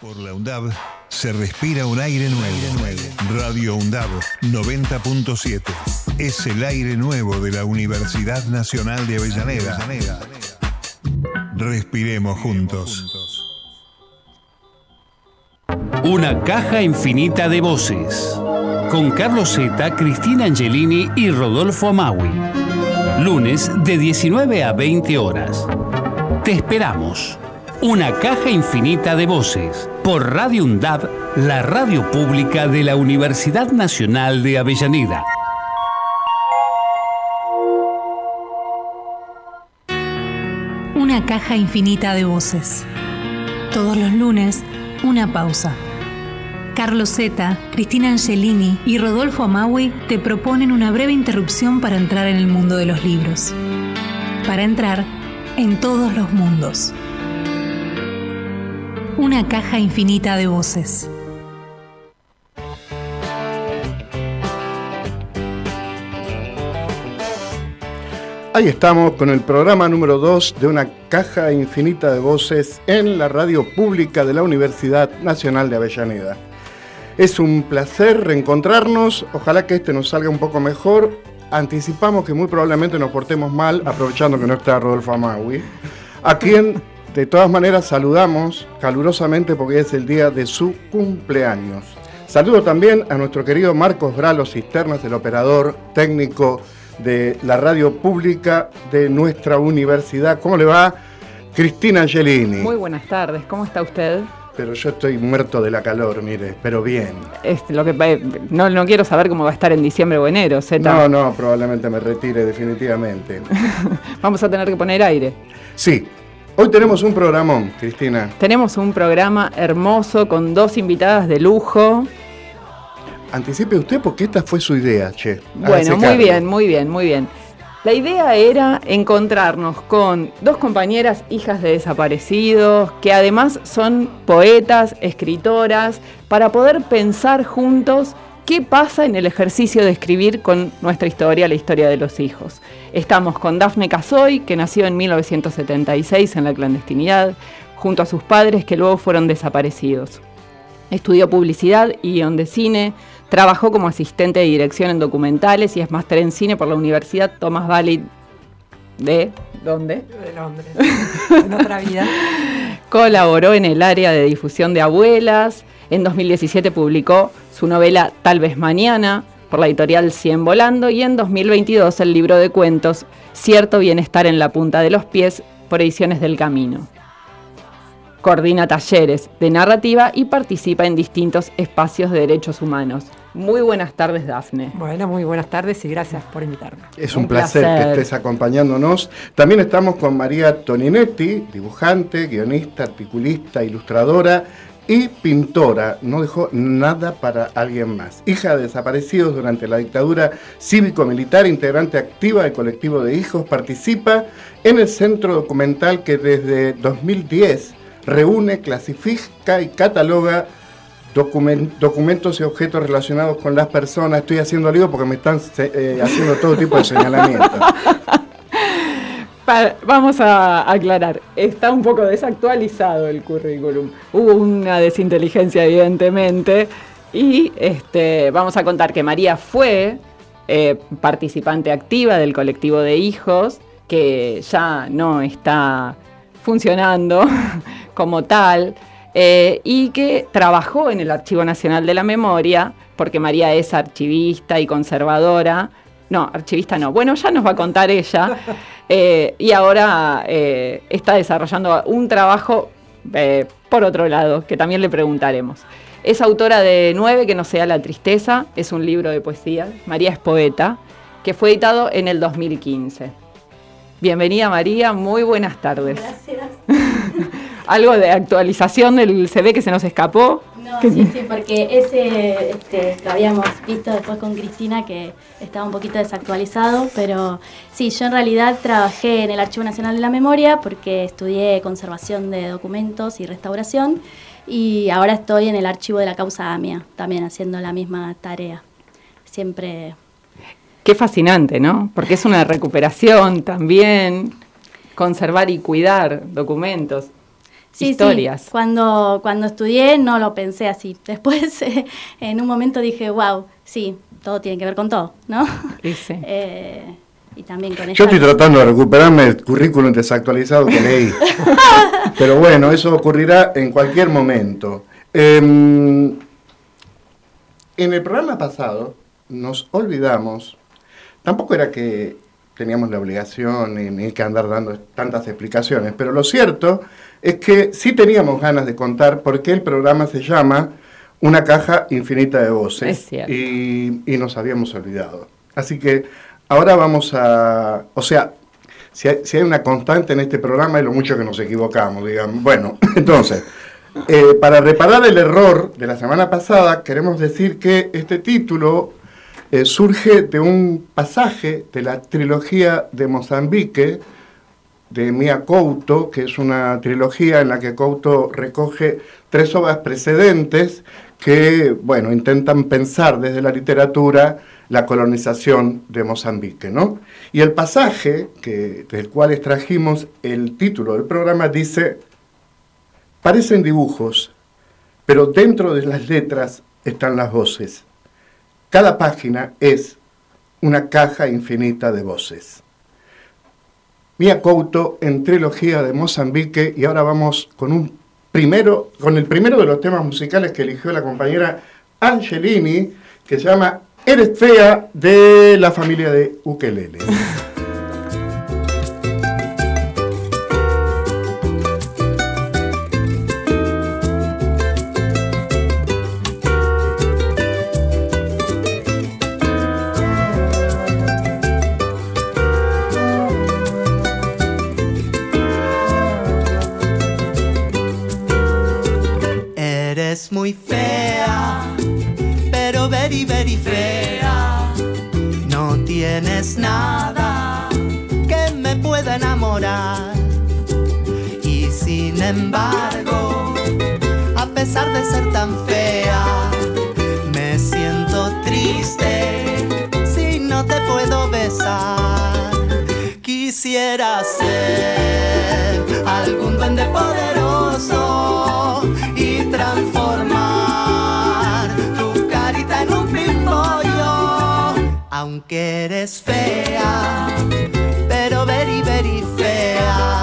Por la UNDAB se respira un aire nuevo. Radio UNDAB 90.7 es el aire nuevo de la Universidad Nacional de Avellaneda. Respiremos juntos. Una caja infinita de voces. Con Carlos Zeta, Cristina Angelini y Rodolfo Amaui. Lunes de 19 a 20 horas. Te esperamos. Una caja infinita de voces. Por Radio UNDAB, la radio pública de la Universidad Nacional de Avellaneda. Una caja infinita de voces. Todos los lunes, una pausa. Carlos Zeta, Cristina Angelini y Rodolfo Amaui te proponen una breve interrupción para entrar en el mundo de los libros. Para entrar en todos los mundos. Una caja infinita de voces. Ahí estamos con el programa número 2 de una caja infinita de voces en la radio pública de la Universidad Nacional de Avellaneda. Es un placer reencontrarnos, ojalá que este nos salga un poco mejor. Anticipamos que muy probablemente nos portemos mal, aprovechando que no está Rodolfo Amaui, a quien de todas maneras saludamos calurosamente porque es el día de su cumpleaños. Saludo también a nuestro querido Marcos Bralo Cisternas, el operador técnico de la radio pública de nuestra universidad. ¿Cómo le va? Cristina Angelini. Muy buenas tardes, ¿cómo está usted? Pero yo estoy muerto de la calor, mire, pero bien. Lo que, eh, no, no quiero saber cómo va a estar en diciembre o enero, Z. No, no, probablemente me retire definitivamente. Vamos a tener que poner aire. Sí, hoy tenemos un programón, Cristina. Tenemos un programa hermoso con dos invitadas de lujo. Anticipe usted porque esta fue su idea, che. Bueno, muy cargo. bien, muy bien, muy bien. La idea era encontrarnos con dos compañeras hijas de desaparecidos, que además son poetas, escritoras, para poder pensar juntos qué pasa en el ejercicio de escribir con nuestra historia, la historia de los hijos. Estamos con Dafne Casoy, que nació en 1976 en la clandestinidad, junto a sus padres que luego fueron desaparecidos. Estudió publicidad y guion de cine, trabajó como asistente de dirección en documentales y es máster en cine por la Universidad Thomas Valley de... ¿Dónde? de Londres, en otra vida. Colaboró en el área de difusión de abuelas. En 2017 publicó su novela Tal vez mañana por la editorial Cien Volando y en 2022 el libro de cuentos Cierto Bienestar en la Punta de los Pies por Ediciones del Camino. Coordina talleres de narrativa y participa en distintos espacios de derechos humanos. Muy buenas tardes, Dafne. Bueno, muy buenas tardes y gracias por invitarme. Es un, Un placer, placer. que estés acompañándonos. También estamos con María Toninetti, dibujante, guionista, articulista, ilustradora y pintora. No dejó nada para alguien más. Hija de desaparecidos durante la dictadura cívico-militar, integrante activa del colectivo de hijos, participa en el centro documental que desde 2010 reúne, clasifica y cataloga documen- documentos y objetos relacionados con las personas. Estoy haciendo lío porque me están eh, haciendo todo tipo de señalamientos. Vamos a aclarar, está un poco desactualizado el currículum. Hubo una desinteligencia, evidentemente, y este, vamos a contar que María fue eh, participante activa del colectivo de hijos, que ya no está funcionando como tal, eh, y que trabajó en el Archivo Nacional de la Memoria, porque María es archivista y conservadora. No, archivista no. Bueno, ya nos va a contar ella. Eh, y ahora eh, está desarrollando un trabajo eh, por otro lado, que también le preguntaremos. Es autora de Nueve, que no sea la tristeza, es un libro de poesía. María es poeta, que fue editado en el 2015. Bienvenida María, muy buenas tardes. Gracias. Algo de actualización del CV que se nos escapó. No, Que- sí, sí, porque ese este, lo habíamos visto después con Cristina que estaba un poquito desactualizado, pero sí, yo en realidad trabajé en el Archivo Nacional de la Memoria porque estudié conservación de documentos y restauración y ahora estoy en el Archivo de la Causa AMIA, también haciendo la misma tarea. Siempre Qué fascinante, ¿no? Porque es una recuperación también, conservar y cuidar documentos. Historias. Cuando, cuando estudié no lo pensé así. Después, en un momento dije, wow, sí, todo tiene que ver con todo, ¿no? Sí, eh, y también con Yo estoy tratando de recuperarme el currículum desactualizado que leí. Pero bueno, eso ocurrirá en cualquier momento. Em, en el programa pasado nos olvidamos, tampoco era que teníamos la obligación ni, que andar dando tantas explicaciones, pero lo cierto es que sí teníamos ganas de contar por qué el programa se llama Una caja infinita de voces y, y, nos habíamos olvidado. Así que ahora vamos a, o sea, si hay, si hay, una constante en este programa es lo mucho que nos equivocamos, digamos. Bueno, entonces, eh, para reparar el error de la semana pasada, queremos decir que este título eh, surge de un pasaje de la trilogía de Mozambique de Mia Couto, que es una trilogía en la que Couto recoge tres obras precedentes que, bueno, intentan pensar desde la literatura la colonización de Mozambique, ¿no? Y el pasaje que, del cual extrajimos el título del programa dice, parecen dibujos, pero dentro de las letras están las voces. Cada página es una caja infinita de voces. Mia Couto en trilogía de Mozambique y ahora vamos con un primero, con el primero de los temas musicales que eligió la compañera Angelini, que se llama Eres fea de la familia de Ukelele. Quisiera ser algún duende poderoso y transformar tu carita en un pimpollo, aunque eres fea, pero very, very fea,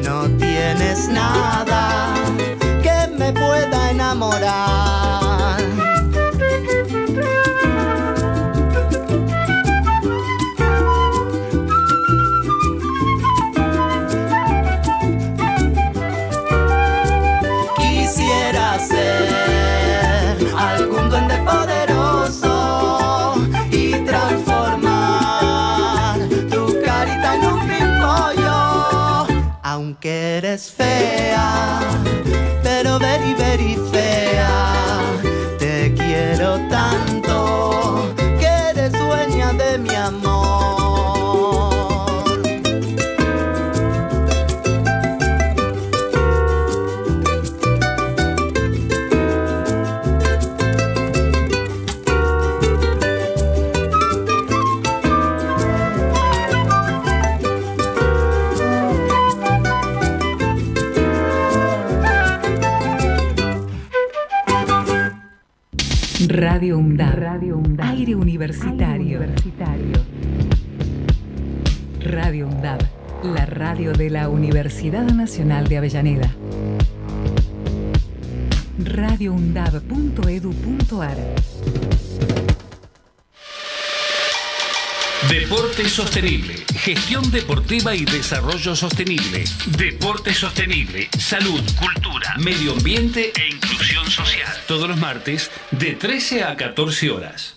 no tienes nada que me pueda enamorar. Eres fea, radio de la Universidad Nacional de Avellaneda. radioundab.edu.ar Deporte sostenible, gestión deportiva y desarrollo sostenible. Deporte sostenible, salud, cultura, medio ambiente e inclusión social. Todos los martes de 13 a 14 horas.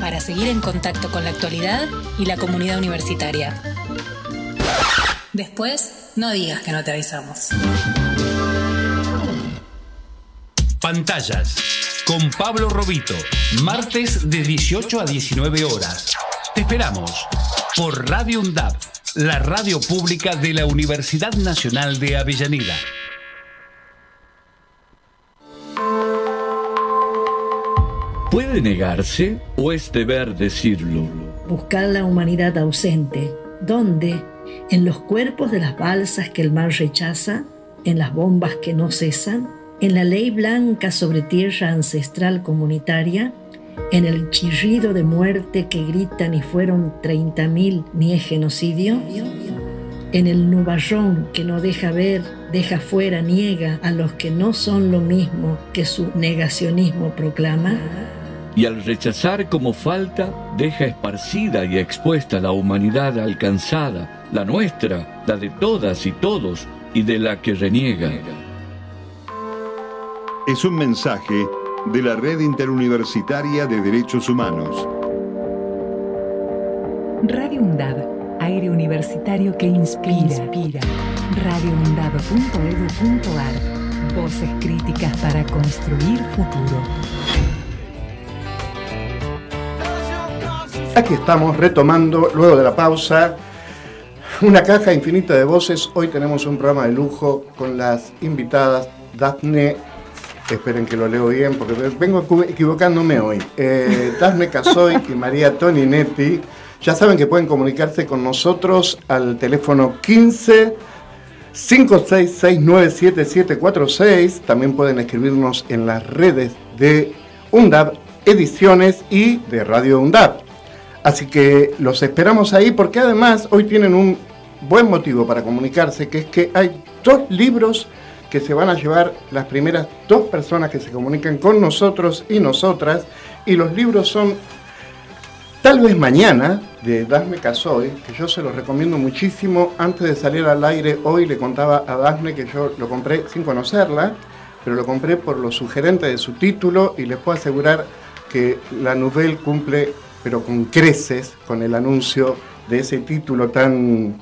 para seguir en contacto con la actualidad y la comunidad universitaria. Después, no digas que no te avisamos. Pantallas con Pablo Robito, martes de 18 a 19 horas. Te esperamos por Radio UNDAP, la radio pública de la Universidad Nacional de Avellaneda. ¿Puede negarse o es deber decirlo? Buscar la humanidad ausente. ¿Dónde? En los cuerpos de las balsas que el mar rechaza, en las bombas que no cesan, en la ley blanca sobre tierra ancestral comunitaria, en el chirrido de muerte que gritan y fueron 30.000 ni es genocidio, en el nubarrón que no deja ver, deja fuera, niega a los que no son lo mismo que su negacionismo proclama. Y al rechazar como falta, deja esparcida y expuesta la humanidad alcanzada, la nuestra, la de todas y todos, y de la que reniega es un mensaje de la Red Interuniversitaria de Derechos Humanos. Radio UNDAD, aire universitario que inspira. inspira. radioundad.edu.ar, voces críticas para construir futuro. Aquí estamos retomando, luego de la pausa, una caja infinita de voces. Hoy tenemos un programa de lujo con las invitadas Daphne esperen que lo leo bien, porque vengo equivocándome hoy. Eh, Dasme Casoy y María Toninetti. Ya saben que pueden comunicarse con nosotros al teléfono 15 56697746. También pueden escribirnos en las redes de UNDAB Ediciones y de Radio UNDAB. Así que los esperamos ahí porque además hoy tienen un buen motivo para comunicarse, que es que hay dos libros que se van a llevar las primeras dos personas que se comunican con nosotros y nosotras. Y los libros son Tal vez mañana, de Dasme Casoy, que yo se los recomiendo muchísimo. Antes de salir al aire, hoy le contaba a Dasme que yo lo compré sin conocerla, pero lo compré por lo sugerente de su título y les puedo asegurar que la Nouvelle cumple, pero con creces, con el anuncio de ese título tan,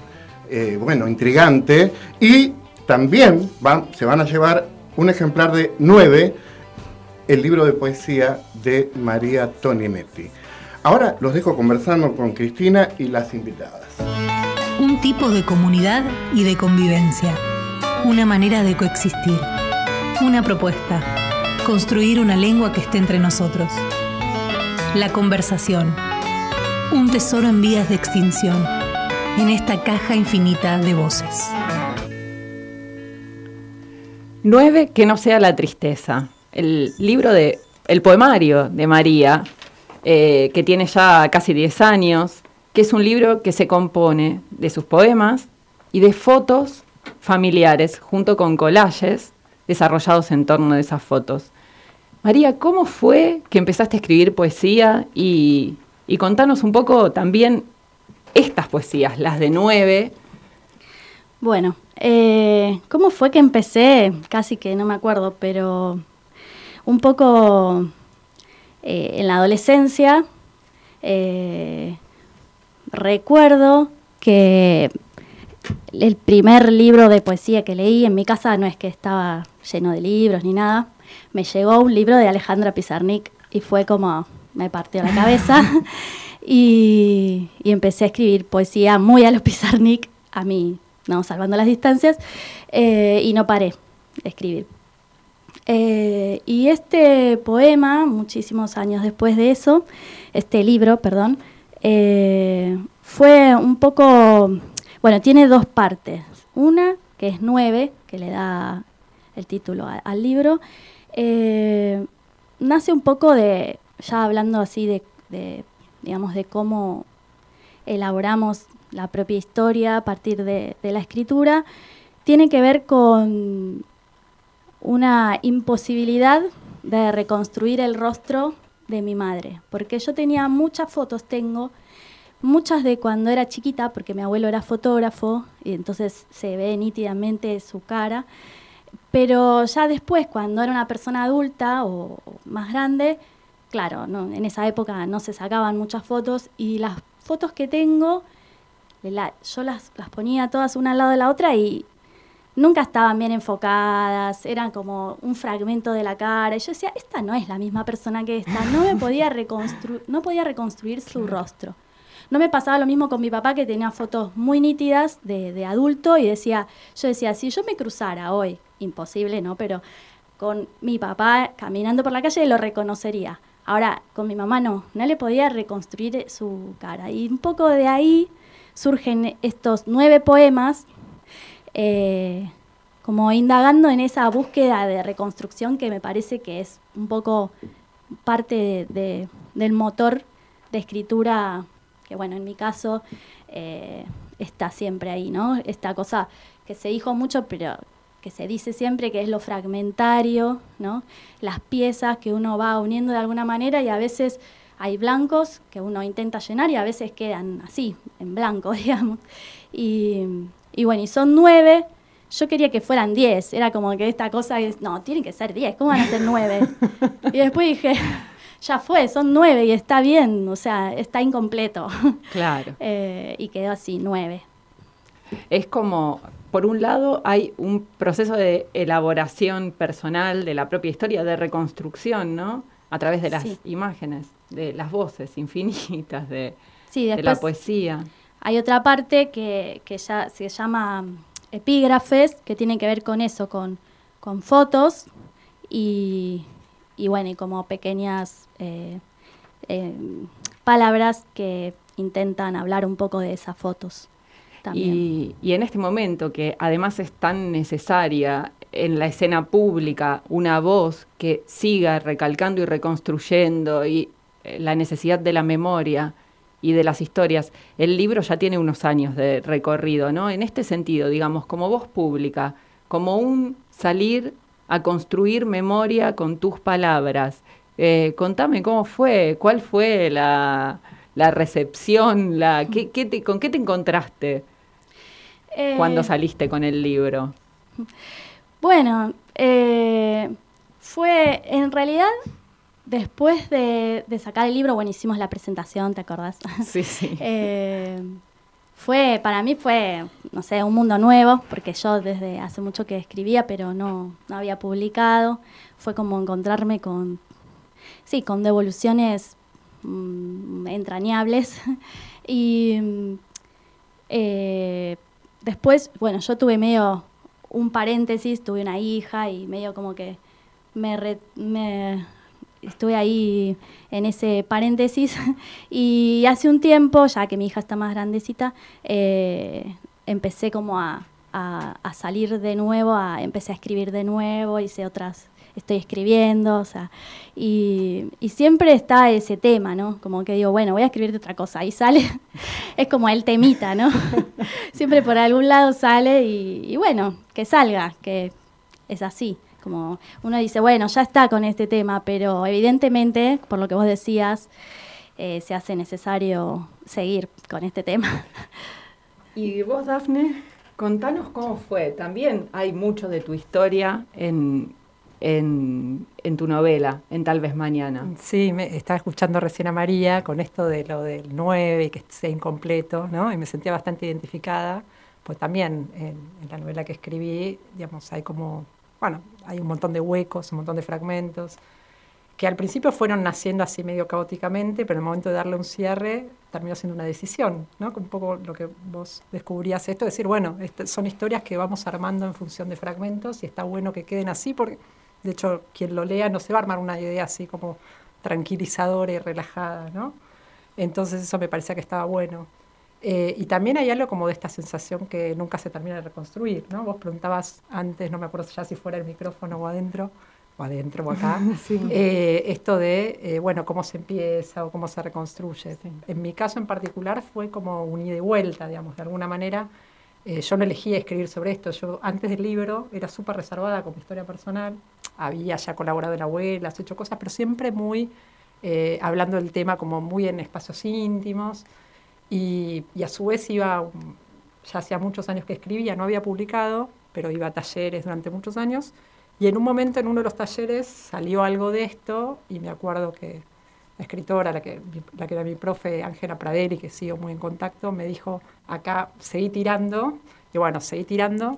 eh, bueno, intrigante. Y también se van a llevar un ejemplar de nueve, el libro de poesía de María Toninetti. Ahora los dejo conversando con Cristina y las invitadas. Un tipo de comunidad y de convivencia. Una manera de coexistir. Una propuesta. Construir una lengua que esté entre nosotros. La conversación. Un tesoro en vías de extinción. En esta caja infinita de voces. 9. Que no sea la tristeza. El libro de, el poemario de María, eh, que tiene ya casi 10 años, que es un libro que se compone de sus poemas y de fotos familiares, junto con collages desarrollados en torno de esas fotos. María, ¿cómo fue que empezaste a escribir poesía? Y, y contanos un poco también estas poesías, las de nueve. Bueno, eh, ¿Cómo fue que empecé? Casi que no me acuerdo, pero un poco eh, en la adolescencia eh, recuerdo que el primer libro de poesía que leí en mi casa no es que estaba lleno de libros ni nada, me llegó un libro de Alejandra Pizarnik y fue como me partió la cabeza y, y empecé a escribir poesía muy a los Pizarnik a mí no, salvando las distancias, eh, y no paré de escribir. Eh, y este poema, muchísimos años después de eso, este libro, perdón, eh, fue un poco, bueno, tiene dos partes. Una, que es nueve, que le da el título al libro, nace un poco de, ya hablando así de, de, digamos, de cómo elaboramos la propia historia a partir de, la escritura, tiene que ver con una imposibilidad de reconstruir el rostro de mi madre, porque yo tenía muchas fotos, tengo muchas de cuando era chiquita, porque mi abuelo era fotógrafo y entonces se ve nítidamente su cara, pero ya después, cuando era una persona adulta o más grande, claro, en esa época no se sacaban muchas fotos y las fotos que tengo yo las, ponía todas una al lado de la otra y nunca estaban bien enfocadas, eran como un fragmento de la cara. Y yo decía, esta no es la misma persona que esta. No me podía reconstruir, no podía reconstruir su rostro. No me pasaba lo mismo con mi papá que tenía fotos muy nítidas de, de adulto y decía, yo decía, si yo me cruzara hoy, imposible, ¿no? Pero con mi papá caminando por la calle lo reconocería. Ahora, con mi mamá no, no le podía reconstruir su cara. Y un poco de ahí surgen estos nueve poemas, eh, como indagando en esa búsqueda de reconstrucción que me parece que es un poco parte de, del motor de escritura, que bueno, en mi caso eh, está siempre ahí, ¿no? Esta cosa que se dijo mucho, pero que se dice siempre que es lo fragmentario, ¿no? Las piezas que uno va uniendo de alguna manera y a veces hay blancos que uno intenta llenar y a veces quedan así, en blanco, digamos. Y, y bueno, y son nueve. Yo quería que fueran diez. Era como que esta cosa es, no, tienen que ser diez. ¿Cómo van a ser nueve? y después dije, ya fue, son nueve y está bien. O sea, está incompleto. Claro. Eh, y quedó así, nueve. Es como, por un lado, hay un proceso de elaboración personal de la propia historia, de reconstrucción, ¿no? A través de las Sí. imágenes, de las voces infinitas, de, Sí, de la poesía. hay otra parte que, que ya se llama mm, epígrafes, que tiene que ver con eso, con, con fotos y, y bueno, y como pequeñas eh, eh, palabras que intentan hablar un poco de esas fotos también. Y, y en este momento, que además es tan necesaria en la escena pública una voz que siga recalcando y reconstruyendo y eh, la necesidad de la memoria y de las historias, el libro ya tiene unos años de recorrido, ¿no? En este sentido, digamos, como voz pública, como un salir a construir memoria con tus palabras. Eh, contame cómo fue, cuál fue la, la recepción, la, ¿qué, qué te- ¿con qué te encontraste Eh, cuando saliste con el libro? Bueno, eh, fue en realidad después de, de sacar el libro, bueno, hicimos la presentación, ¿te acordás? Sí, sí. Fue, para mí fue, no sé, un mundo nuevo, porque yo desde hace mucho que escribía, pero no, no había publicado. Fue como encontrarme con, sí, con devoluciones mm, entrañables. y eh, después, bueno, yo tuve medio un paréntesis, tuve una hija y medio como que me estuve ahí en ese paréntesis y hace un tiempo, ya que mi hija está más grandecita, eh, empecé como a, a- salir de nuevo, a, empecé a escribir de nuevo, hice otras, estoy escribiendo, o sea, y, y siempre está ese tema, ¿no? Como que digo, bueno, voy a escribir de otra cosa, y sale, es como el temita, ¿no? siempre por algún lado sale y bueno, que salga, que es así. Como uno dice, bueno, ya está con este tema, pero evidentemente, por lo que vos decías, eh, se hace necesario seguir con este tema. Y vos, Dafne, contanos cómo fue. También hay mucho de tu historia en, en, en tu novela, en Tal vez Mañana. Sí, me estaba escuchando recién a María con esto de lo del 9 y que sea incompleto, ¿no? Y me sentía bastante identificada, pues también en, en la novela que escribí, digamos, hay como, bueno, hay un montón de huecos, un montón de fragmentos, que al principio fueron naciendo así medio caóticamente, pero en el momento de darle un cierre terminó siendo una decisión, ¿no? Un poco lo que vos descubrías esto, decir, bueno, este- son historias que vamos armando en función de fragmentos y está bueno que queden así, porque de hecho quien lo lea no se va a armar una idea así como tranquilizadora y relajada, ¿no? Entonces eso me parecía que estaba bueno. Eh, y también hay algo como de esta sensación que nunca se termina de reconstruir, ¿no? Vos preguntabas antes, no me acuerdo ya si fuera el micrófono o adentro, o adentro o acá, Sí. eh, esto de, eh, bueno, cómo se empieza o cómo se reconstruye. En mi caso en particular fue como un ida y vuelta, digamos, de alguna manera. eh, yo no elegí escribir sobre esto. Yo antes del libro era súper reservada con mi historia personal. Había ya colaborado en abuelas, hecho cosas, pero siempre muy eh, hablando del tema como muy en espacios íntimos. Y, y a su vez iba, ya hacía muchos años que escribía, no había publicado, pero iba a talleres durante muchos años. Y en un momento, en uno de los talleres, salió algo de esto y me acuerdo que la escritora, la que, la que era mi profe, Ángela Praderi, que sigo muy en contacto, me dijo, acá seguí tirando. Y bueno, seguí tirando.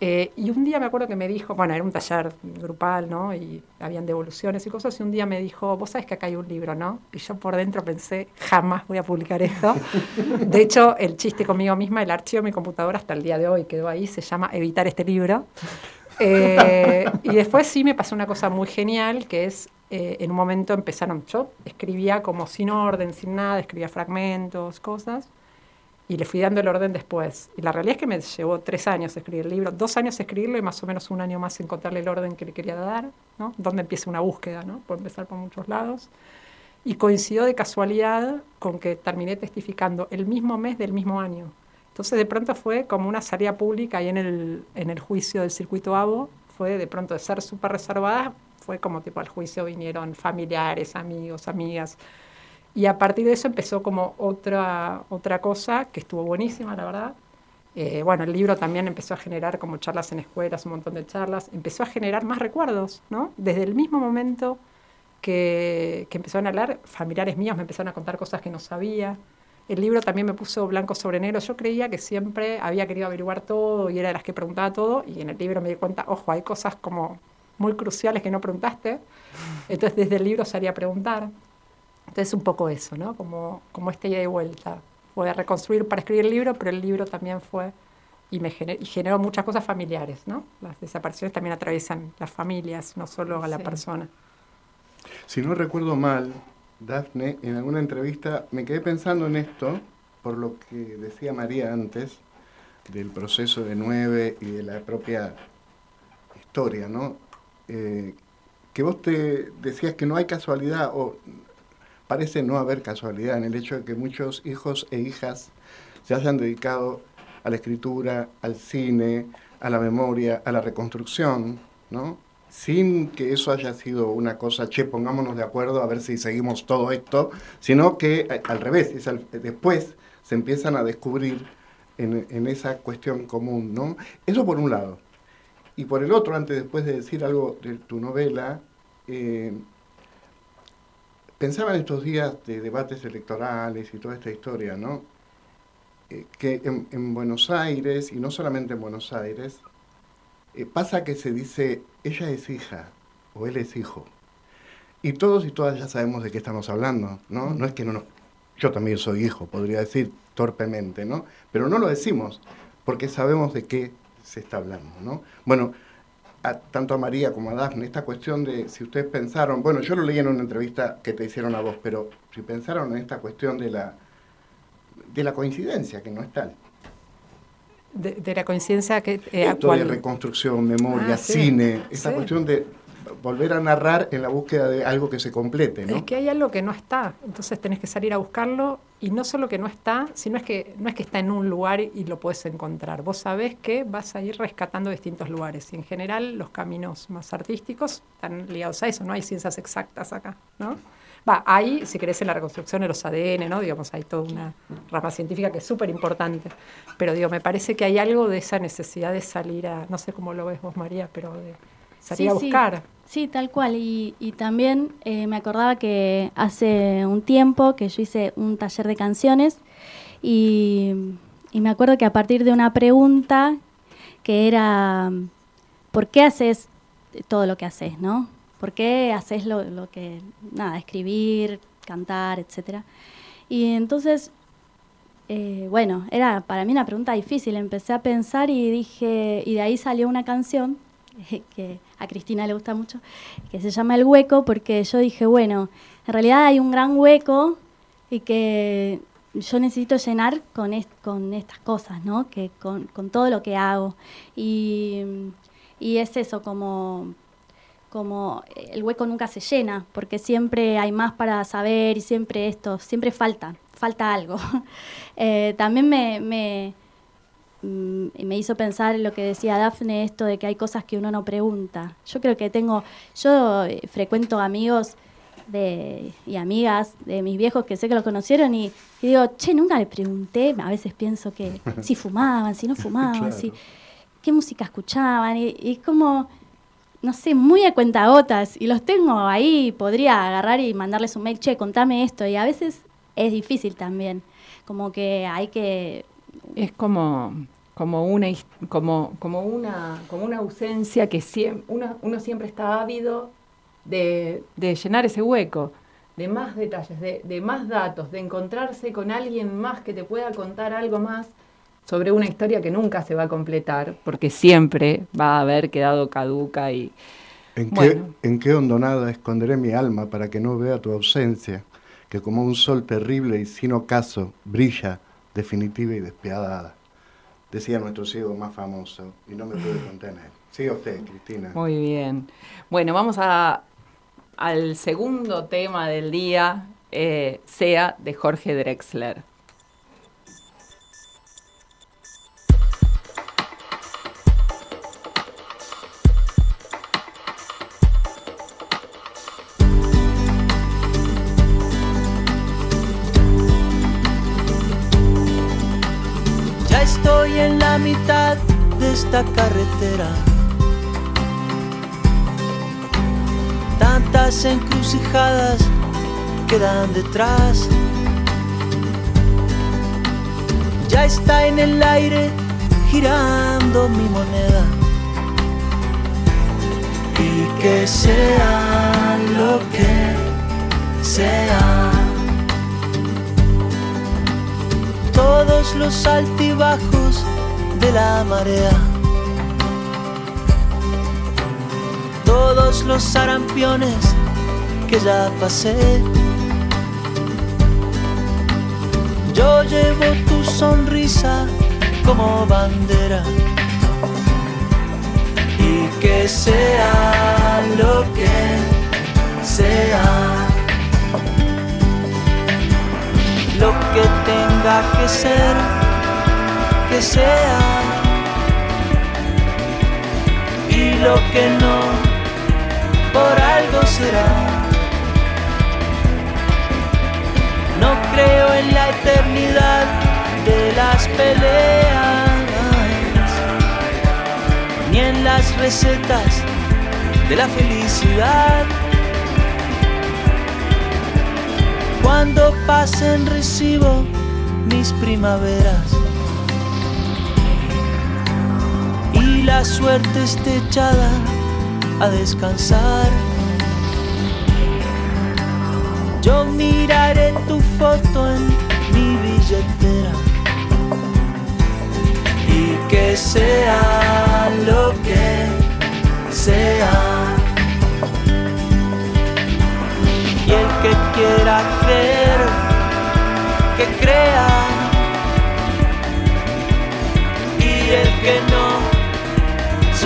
Eh, y un día me acuerdo que me dijo, bueno, era un taller grupal, ¿no? Y habían devoluciones y cosas, y un día me dijo, vos sabés que acá hay un libro, ¿no? Y yo por dentro pensé, jamás voy a publicar esto. De hecho, el chiste conmigo misma, el archivo de mi computadora hasta el día de hoy quedó ahí, se llama Evitar este libro. Eh, y después sí me pasó una cosa muy genial, que es, eh, en un momento empezaron, yo escribía como sin orden, sin nada, escribía fragmentos, cosas y le fui dando el orden después. Y la realidad es que me llevó tres años escribir el libro, dos años escribirlo y más o menos un año más encontrarle el orden que le quería dar, ¿no? Donde empieza una búsqueda, ¿no? Por empezar por muchos lados. Y coincidió de casualidad con que terminé testificando el mismo mes del mismo año. Entonces de pronto fue como una salida pública ahí en el, en el juicio del circuito ABO, fue de pronto de ser súper reservada, fue como tipo al juicio vinieron familiares, amigos, amigas, y a partir de eso empezó como otra, otra cosa que estuvo buenísima, la verdad. Eh, bueno, el libro también empezó a generar como charlas en escuelas, un montón de charlas, empezó a generar más recuerdos, ¿no? Desde el mismo momento que, que empezaron a hablar, familiares míos me empezaron a contar cosas que no sabía. El libro también me puso blanco sobre negro. Yo creía que siempre había querido averiguar todo y era de las que preguntaba todo. Y en el libro me di cuenta, ojo, hay cosas como muy cruciales que no preguntaste. Entonces desde el libro salía a preguntar. Entonces un poco eso, ¿no? Como, como esta idea de vuelta. Voy a reconstruir para escribir el libro, pero el libro también fue y me generó, muchas cosas familiares, ¿no? Las desapariciones también atraviesan las familias, no solo a la persona. Si no recuerdo mal, Dafne, en alguna entrevista me quedé pensando en esto, por lo que decía María antes, del proceso de nueve y de la propia historia, ¿no? Eh, que vos te decías que no hay casualidad, o parece no haber casualidad en el hecho de que muchos hijos e hijas se hayan dedicado a la escritura, al cine, a la memoria, a la reconstrucción, ¿no? Sin que eso haya sido una cosa, che, pongámonos de acuerdo a ver si seguimos todo esto, sino que eh, al revés, es después se empiezan a descubrir en, esa cuestión común, ¿no? Eso por un lado. Y por el otro, antes después de decir algo de tu novela, eh, pensaba en estos días de debates electorales y toda esta historia, ¿no? Eh, que en, Buenos Aires, y no solamente en Buenos Aires, eh, pasa que se dice, ella es hija o él es hijo. Y todos y todas ya sabemos de qué estamos hablando, ¿no? No es que no nos... Yo también soy hijo, podría decir torpemente, ¿no? Pero no lo decimos, porque sabemos de qué se está hablando, ¿no? Bueno, tanto a María como a Daphne esta cuestión de si ustedes pensaron, bueno, yo lo leí en una entrevista que te hicieron a vos, pero si pensaron en esta cuestión de la, de la coincidencia, que no es tal. De, la coincidencia que eh, de reconstrucción, memoria, ah, cine, esta cuestión de volver a narrar en la búsqueda de algo que se complete, ¿no? Es que hay algo que no está, entonces tenés que salir a buscarlo y no solo que no está, sino es que no es que está en un lugar y lo puedes encontrar. Vos sabés que vas a ir rescatando distintos lugares y en general los caminos más artísticos están ligados a eso, no hay ciencias exactas acá, ¿no? Va, ahí, si querés, en la reconstrucción de los ADN, ¿no? Digamos, hay toda una rama científica que es súper importante. Pero digo, me parece que hay algo de esa necesidad de salir a, no sé cómo lo ves vos, María, pero de salir a buscar. Sí, tal cual. Y, y también eh, me acordaba que hace un tiempo que yo hice un taller de canciones y, y, me acuerdo que a partir de una pregunta que era, ¿por qué haces todo lo que haces, no? ¿Por qué haces lo, lo que, nada, escribir, cantar, etcétera? Y entonces eh, bueno, era para mí una pregunta difícil. Empecé a pensar y dije, y de ahí salió una canción que a Cristina le gusta mucho, que se llama El Hueco, porque yo dije, bueno, en realidad hay un gran hueco y que yo necesito llenar con, con estas cosas, ¿no? Que con, todo lo que hago. Y, es eso, como, como el hueco nunca se llena, porque siempre hay más para saber y siempre esto, siempre falta, falta algo. Eh, también me Mm, me hizo pensar en lo que decía Dafne, esto de que hay cosas que uno no pregunta. Yo creo que tengo, yo eh, frecuento amigos de, y amigas de mis viejos que sé que lo conocieron y, digo, che, nunca le pregunté, a veces pienso que si fumaban, si no fumaban, si, qué música escuchaban, y, es como, no sé, muy a cuentagotas, y los tengo ahí, podría agarrar y mandarles un mail, che, contame esto, y a veces es difícil también, como que hay que... Es como como una, como, como una, como una ausencia que siem- uno, uno siempre está ávido de, de llenar ese hueco, de más detalles, de, de más datos, de encontrarse con alguien más que te pueda contar algo más sobre una historia que nunca se va a completar, porque siempre va a haber quedado caduca y ¿En, Bueno. qué, ¿En qué hondonada esconderé mi alma para que no vea tu ausencia, que como un sol terrible y sin ocaso brilla definitiva y despiadada? Decía nuestro ciego más famoso, y no me pude contener. Siga usted, Cristina. Muy bien. Bueno, vamos a, al segundo tema del día, eh, sea de Jorge Drexler. Esta carretera. Tantas encrucijadas quedan detrás. Ya está en el aire girando mi moneda. Y que sea lo que sea. todos los altibajos de la marea, todos los sarampiones que ya pasé. Yo llevo tu sonrisa como bandera y que sea lo que sea. lo que tenga que ser, Y lo que no, por algo será. No creo en la eternidad de las peleas, ni en las recetas de la felicidad. Cuando pasen recibo mis primaveras la suerte esté echada a descansar. Yo miraré tu foto en mi billetera y que sea lo que sea. y el que quiera creer, que crea, y el que no,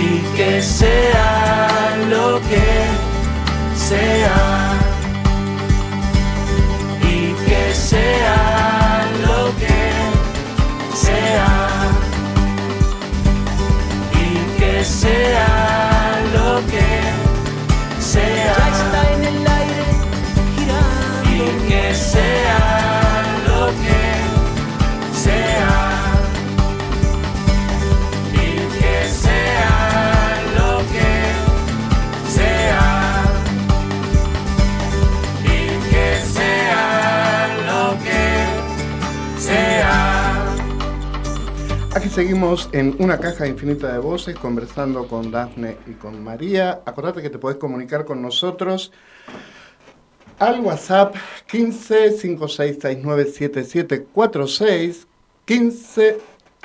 Y que sea lo que sea. Y que sea lo que sea. Y que sea lo que sea. Ya está en el aire girando. Y que sea seguimos en una caja infinita de voces conversando con Dafne y con María. Acordate que te podés comunicar con nosotros al WhatsApp 15 5669 7746 15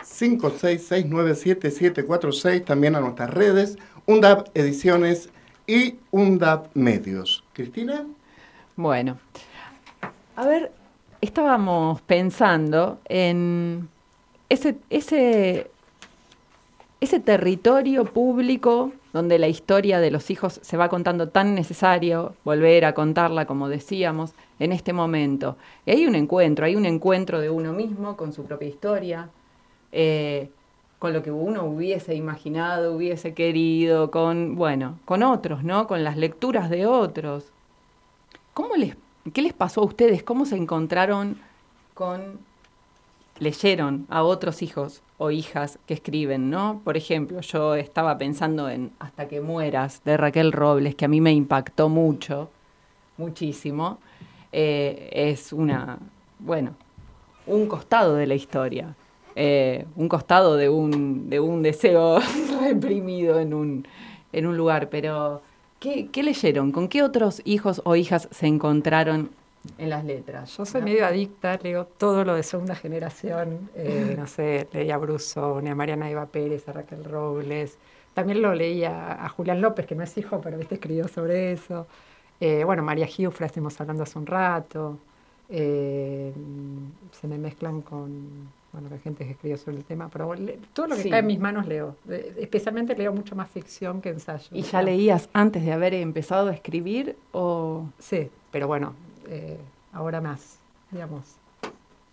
5669 7746 también a nuestras redes UNDAP Ediciones y UNDAP Medios. Cristina. Bueno, a ver, estábamos pensando en ese, ese, ese territorio público donde la historia de los hijos se va contando tan necesario volver a contarla, como decíamos, en este momento. Y hay un encuentro, hay un encuentro de uno mismo con su propia historia, eh, con lo que uno hubiese imaginado, hubiese querido, con, bueno, con otros, ¿no? Con las lecturas de otros. ¿Cómo les, ¿Qué les pasó a ustedes? ¿Cómo se encontraron con, leyeron a otros hijos o hijas que escriben, ¿no? Por ejemplo, yo estaba pensando en Hasta que mueras de Raquel Robles, que a mí me impactó mucho, muchísimo. Eh, es una, bueno, un costado de la historia, eh, un costado de un, de un deseo reprimido en un, en un lugar, pero ¿qué, ¿qué leyeron? ¿Con qué otros hijos o hijas se encontraron en las letras. Yo soy medio adicta, leo todo lo de segunda generación, eh, no sé, leía a Brusone, a Mariana Eva Pérez, a Raquel Robles, también lo leía a Julián López, que no es hijo, pero viste escribió sobre eso. Eh, bueno, María Giufra, estuvimos hablando hace un rato. Eh, se me mezclan con, bueno, la gente que escribió sobre el tema, pero todo lo que cae en mis manos leo. especialmente leo mucho más ficción que ensayo. ¿Y ya leías antes de haber empezado a escribir o...? Sí, pero bueno, eh, ahora más, digamos.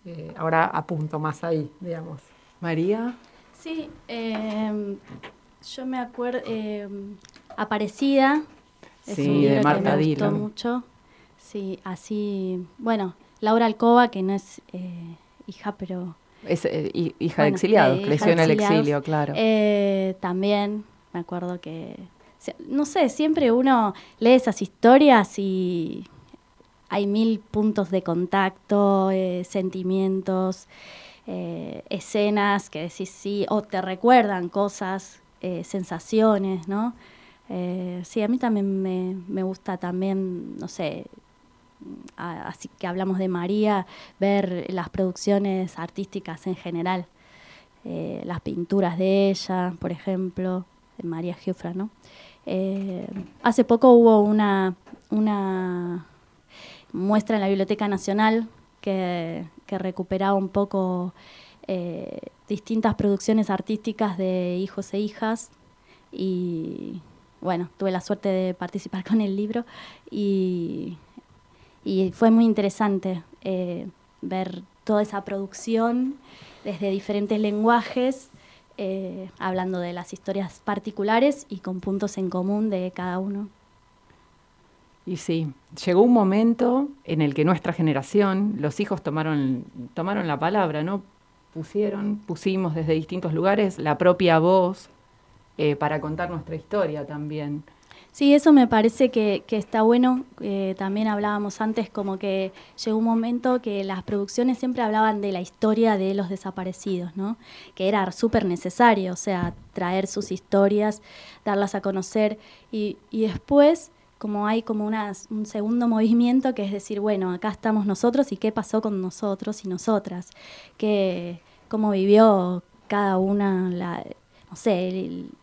Eh, ahora apunto más ahí, digamos. María. Sí, em, yo me acuerdo, em, Aparecida, es un libro de Marta que me gustó mucho. Sí, así, bueno, Laura Alcoba, que no es eh, hija, pero... Es hija de exiliados, creció en el exilio, claro. también me acuerdo que, no sé, siempre uno lee esas historias y hay mil puntos de contacto, eh, sentimientos, eh, escenas que decís sí, o te recuerdan cosas, eh, sensaciones, ¿no? sí, a mí también me, gusta también, no sé, así que hablamos de María, ver las producciones artísticas en general, las pinturas de ella, por ejemplo, de María Giufra, ¿no? hace poco hubo una, una muestra en la Biblioteca Nacional que, recuperaba un poco eh, distintas producciones artísticas de hijos e hijas y bueno, tuve la suerte de participar con el libro y, fue muy interesante eh, ver toda esa producción desde diferentes lenguajes, eh, hablando de las historias particulares y con puntos en común de cada uno. Y sí, llegó un momento en el que nuestra generación, los hijos tomaron, tomaron la palabra, ¿no? Pusieron, pusimos desde distintos lugares la propia voz eh, para contar nuestra historia también. Sí, eso me parece que, está bueno. También hablábamos antes como que llegó un momento que las producciones siempre hablaban de la historia de los desaparecidos, ¿no? Que era súper necesario, o sea, traer sus historias, darlas a conocer. Y, y después como hay como un segundo movimiento que es decir, bueno, acá estamos nosotros y qué pasó con nosotros y nosotras, ¿Qué, cómo vivió cada una, la, no sé,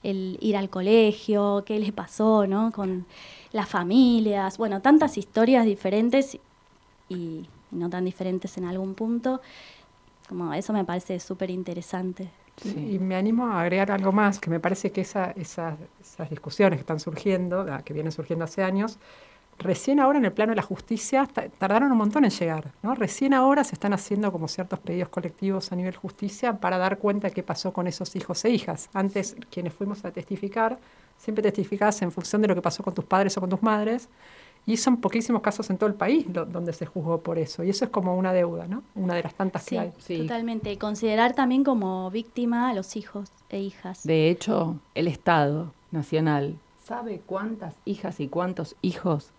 el, ir al colegio, qué les pasó, ¿no? Con las familias, bueno, tantas historias diferentes y, no tan diferentes en algún punto, como eso me parece súper interesante. Y me animo a agregar algo más, que me parece que esa, esas discusiones que están surgiendo, que vienen surgiendo hace años, recién ahora en el plano de la justicia tardaron un montón en llegar. ¿no? Recién ahora se están haciendo como ciertos pedidos colectivos a nivel justicia para dar cuenta de qué pasó con esos hijos e hijas. Antes, quienes fuimos a testificar, siempre testificás en función de lo que pasó con tus padres o con tus madres, y son poquísimos casos en todo el país donde se juzgó por eso. Y eso es como una deuda, ¿no? Una de las tantas que hay. Sí, totalmente. Considerar también como víctima a los hijos e hijas. De hecho, el Estado Nacional sabe cuántas hijas y cuántos hijos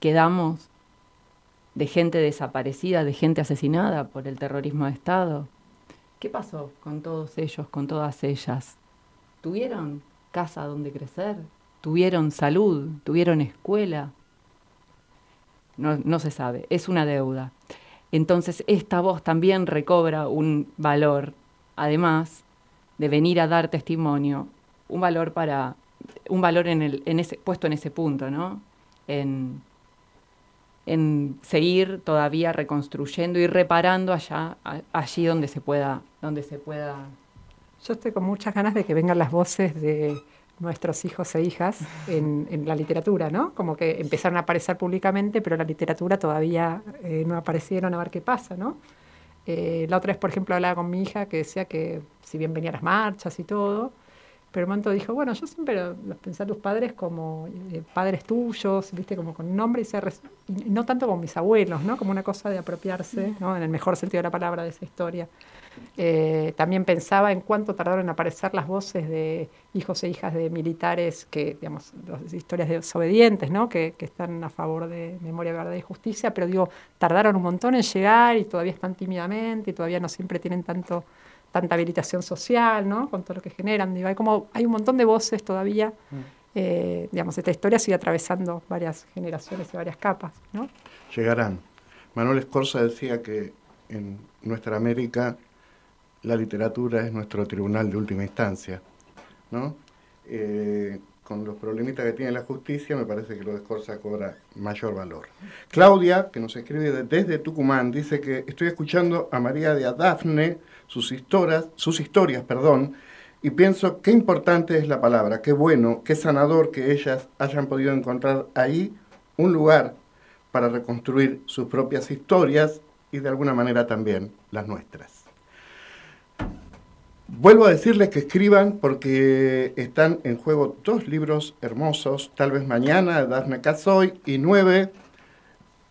quedamos de gente desaparecida, de gente asesinada por el terrorismo de Estado. ¿Qué pasó con todos ellos, con todas ellas? ¿Tuvieron casa donde crecer? ¿Tuvieron salud? ¿Tuvieron escuela? No, se sabe, es una deuda. Entonces esta voz también recobra un valor, además de venir a dar testimonio, un valor para, un valor en el, en ese, puesto en ese punto, ¿no? En, en seguir todavía reconstruyendo y reparando allá, allí donde se pueda, donde se pueda Yo estoy con muchas ganas de que vengan las voces de nuestros hijos e hijas en, la literatura, ¿no? Como que empezaron a aparecer públicamente, pero la literatura todavía eh, no aparecieron a ver qué pasa, ¿no? Eh, la otra vez, por ejemplo, hablaba con mi hija que decía que si bien venían las marchas y todo, pero el momento dijo, bueno, yo siempre los pensé a tus padres como eh, padres tuyos, viste, como con nombre y, ser, no tanto como mis abuelos, ¿no? Como una cosa de apropiarse, ¿no? En el mejor sentido de la palabra de esa historia. Eh, también pensaba en cuánto tardaron en aparecer las voces de hijos e hijas de militares que, digamos, las historias desobedientes, ¿no? Que, que, están a favor de memoria, verdad y justicia, pero digo, tardaron un montón en llegar y todavía están tímidamente y todavía no siempre tienen tanto tanta habilitación social, ¿no? Con todo lo que generan. Digo, hay, como, hay un montón de voces todavía. Mm. Eh, digamos, esta historia sigue atravesando varias generaciones y varias capas, ¿no? Llegarán. Manuel Escorza decía que en nuestra América la literatura es nuestro tribunal de última instancia, ¿no? Eh, con los problemitas que tiene la justicia, me parece que lo de Escorza cobra mayor valor. Claudia, que nos escribe desde Tucumán, dice que estoy escuchando a María de Adafne sus historias, sus historias, perdón, y pienso qué importante es la palabra, qué bueno, qué sanador que ellas hayan podido encontrar ahí un lugar para reconstruir sus propias historias y de alguna manera también las nuestras. Vuelvo a decirles que escriban porque están en juego dos libros hermosos, tal vez mañana, Dafne Casoy, y nueve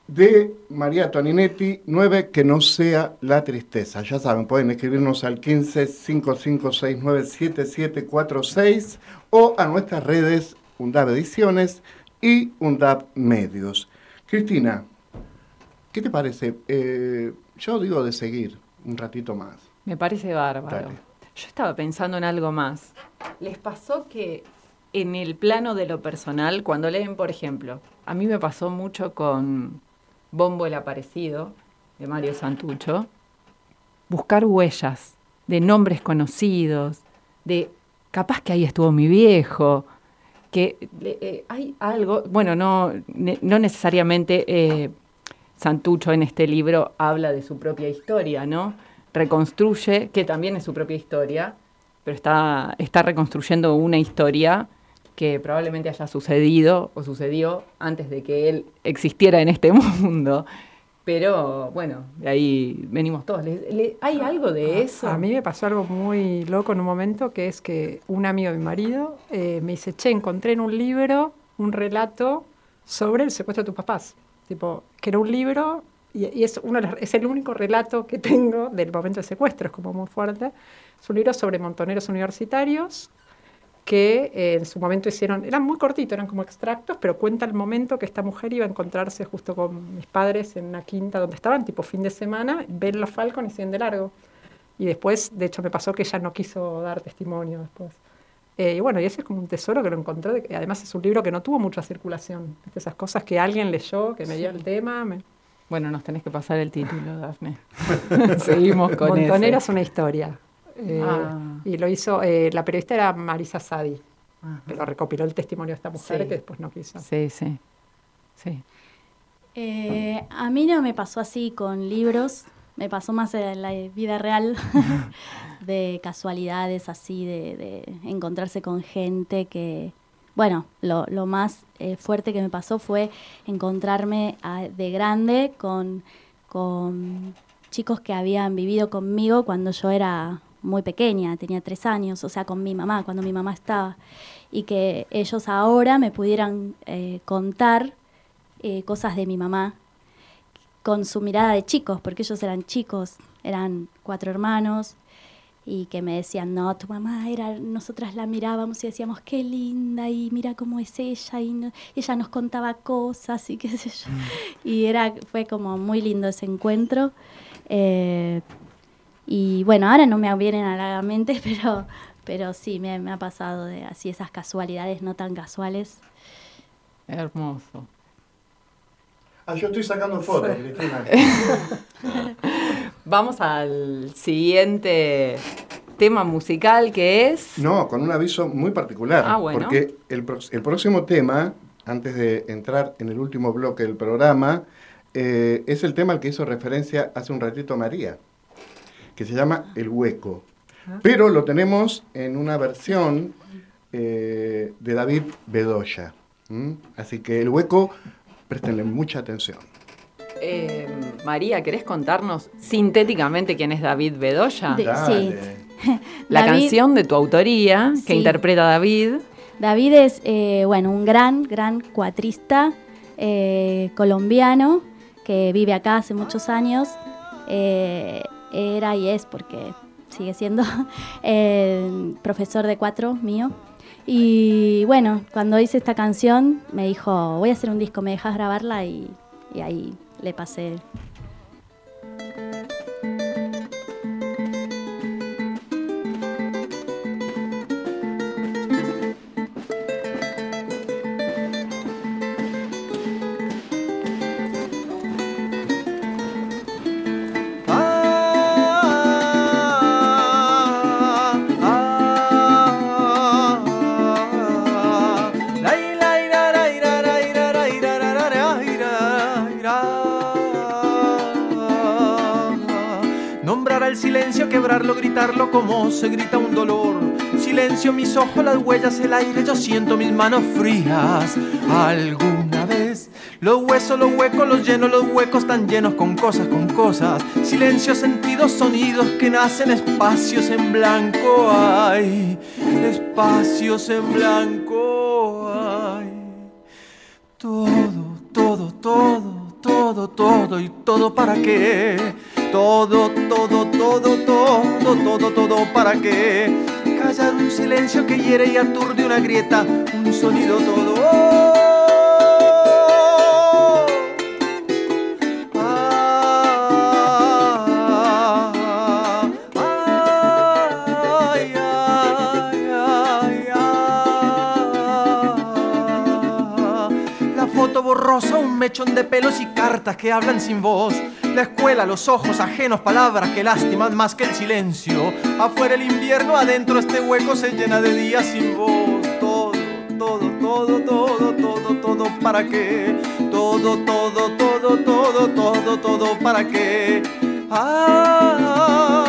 de María Toninetti, 9, que no sea la tristeza. Ya saben, pueden escribirnos al 15 5569 7746 o a nuestras redes UNDAB Ediciones y UNDAB Medios. Cristina, ¿qué te parece? Eh, yo digo de seguir un ratito más. Me parece bárbaro. Yo estaba pensando en algo más. ¿Les pasó que en el plano de lo personal, cuando leen, por ejemplo, a mí me pasó mucho con Bombo el Aparecido, de Mario Santucho, buscar huellas de nombres conocidos, de capaz que ahí estuvo mi viejo, que eh, hay algo, bueno, no, no necesariamente eh, Santucho en este libro habla de su propia historia, ¿no? Reconstruye, que también es su propia historia, pero está, está reconstruyendo una historia que probablemente haya sucedido o sucedió antes de que él existiera en este mundo. Pero bueno, de ahí venimos todos. hay algo de eso? A mí me pasó algo muy loco en un momento, que es que un amigo de mi marido eh, me dice, che, encontré en un libro un relato sobre el secuestro de tus papás. Tipo, que era un libro y, es, uno es el único relato que tengo del momento del secuestro, es como muy fuerte. Es un libro sobre montoneros universitarios que eh, en su momento hicieron, eran muy cortitos, eran como extractos, pero cuenta el momento que esta mujer iba a encontrarse justo con mis padres en una quinta donde estaban, tipo fin de semana, ven los Falcon y siguen de largo. Y después, de hecho, me pasó que ella no quiso dar testimonio después. Eh, y bueno, y ese es como un tesoro que lo encontré, además es un libro que no tuvo mucha circulación. Esas cosas que alguien leyó, que me dio el tema. Bueno, nos tenés que pasar el título, Dafne. Seguimos con Montonera es una historia. Eh, ah. Y lo hizo, eh, la periodista era Marisa Sadi, pero recopiló el testimonio de esta mujer que después no quiso. Sí, sí. sí. Eh, a mí no me pasó así con libros, me pasó más en la vida real, de casualidades así, de, encontrarse con gente que, bueno, lo, más fuerte que me pasó fue encontrarme de grande con, con chicos que habían vivido conmigo cuando yo era muy pequeña, tenía tres años, o sea, con mi mamá, cuando mi mamá estaba, y que ellos ahora me pudieran eh, contar eh, cosas de mi mamá con su mirada de chicos, porque ellos eran chicos, eran cuatro hermanos, y que me decían, no, tu mamá era, nosotras la mirábamos y decíamos, qué linda, y mira cómo es ella, y ella nos contaba cosas, y qué sé yo. Mm. Y era, fue como muy lindo ese encuentro. Eh, y bueno, ahora no me vienen a la mente, pero, pero sí, me, ha pasado de así esas casualidades no tan casuales. Hermoso. Ah, yo estoy sacando fotos, Cristina. Vamos al siguiente tema musical que es... No, con un aviso muy particular. Ah, bueno. Porque el, el próximo tema, antes de entrar en el último bloque del programa, eh, es el tema al que hizo referencia hace un ratito María que se llama El Hueco. pero lo tenemos en una versión eh, de David Bedoya. Así que el hueco, préstenle mucha atención. Eh, María, ¿querés contarnos sintéticamente quién es David Bedoya? De- sí. La David- canción de tu autoría que Sí. interpreta David. David es, eh, bueno, un gran, gran cuatrista eh, colombiano que vive acá hace muchos años. Eh, era y es, porque sigue siendo, profesor de cuatro mío. Y bueno, cuando hice esta canción me dijo, voy a hacer un disco, ¿me dejas grabarla? Y, y ahí le pasé como se grita un dolor. Silencio, mis ojos, las huellas, el aire, yo siento mis manos frías. Alguna vez los huesos, los huecos, los llenos, los huecos están llenos con cosas, con cosas. Silencio, sentidos, sonidos que nacen, espacios en blanco. Ay, espacios en blanco. Ay, todo, todo, todo, todo, todo y todo para qué. Todo, todo, todo, todo, todo, todo para qué. Callar un silencio que hiere y aturde una grieta, un sonido todo. Mechón de pelos y cartas que hablan sin voz. La escuela, los ojos ajenos, palabras que lastiman más que el silencio. Afuera el invierno, adentro este hueco se llena de días sin voz. Todo, todo, todo, todo, todo, todo, ¿para qué? Todo, todo, todo, todo, todo, todo, ¿para qué? Ah, ah, ah,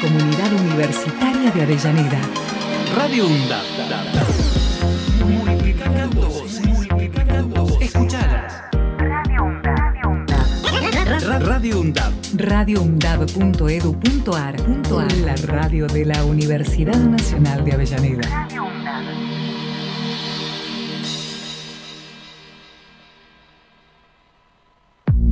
comunidad universitaria de Avellaneda. Radio UNDAB. Multiplicando voces. Multiplicando voces. Escuchalas. Radio UNDAB. radioundab.edu.ar La radio de la Universidad Nacional de Avellaneda.